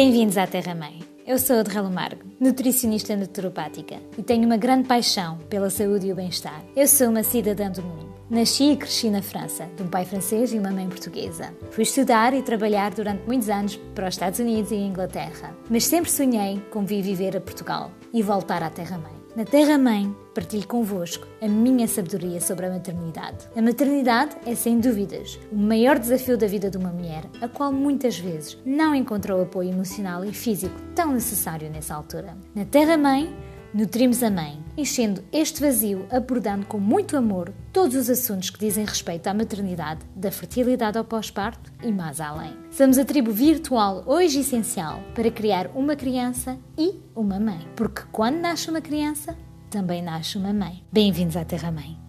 Bem-vindos à Terra Mãe. Eu sou a Derralo Margo, nutricionista naturopática e tenho uma grande paixão pela saúde e o bem-estar. Eu sou uma cidadã do mundo. Nasci e cresci na França, de um pai francês e uma mãe portuguesa. Fui estudar e trabalhar durante muitos anos para os Estados Unidos e Inglaterra, mas sempre sonhei com vir viver a Portugal e voltar à Terra Mãe. Na Terra Mãe, partilho convosco a minha sabedoria sobre a maternidade. A maternidade é, sem dúvidas, o maior desafio da vida de uma mulher, a qual muitas vezes não encontrou o apoio emocional e físico tão necessário nessa altura. Na Terra Mãe, Nutrimos a mãe, enchendo este vazio, abordando com muito amor todos os assuntos que dizem respeito à maternidade, da fertilidade ao pós-parto e mais além. Somos a tribo virtual hoje essencial para criar uma criança e uma mãe, porque quando nasce uma criança, também nasce uma mãe. Bem-vindos à Terra Mãe.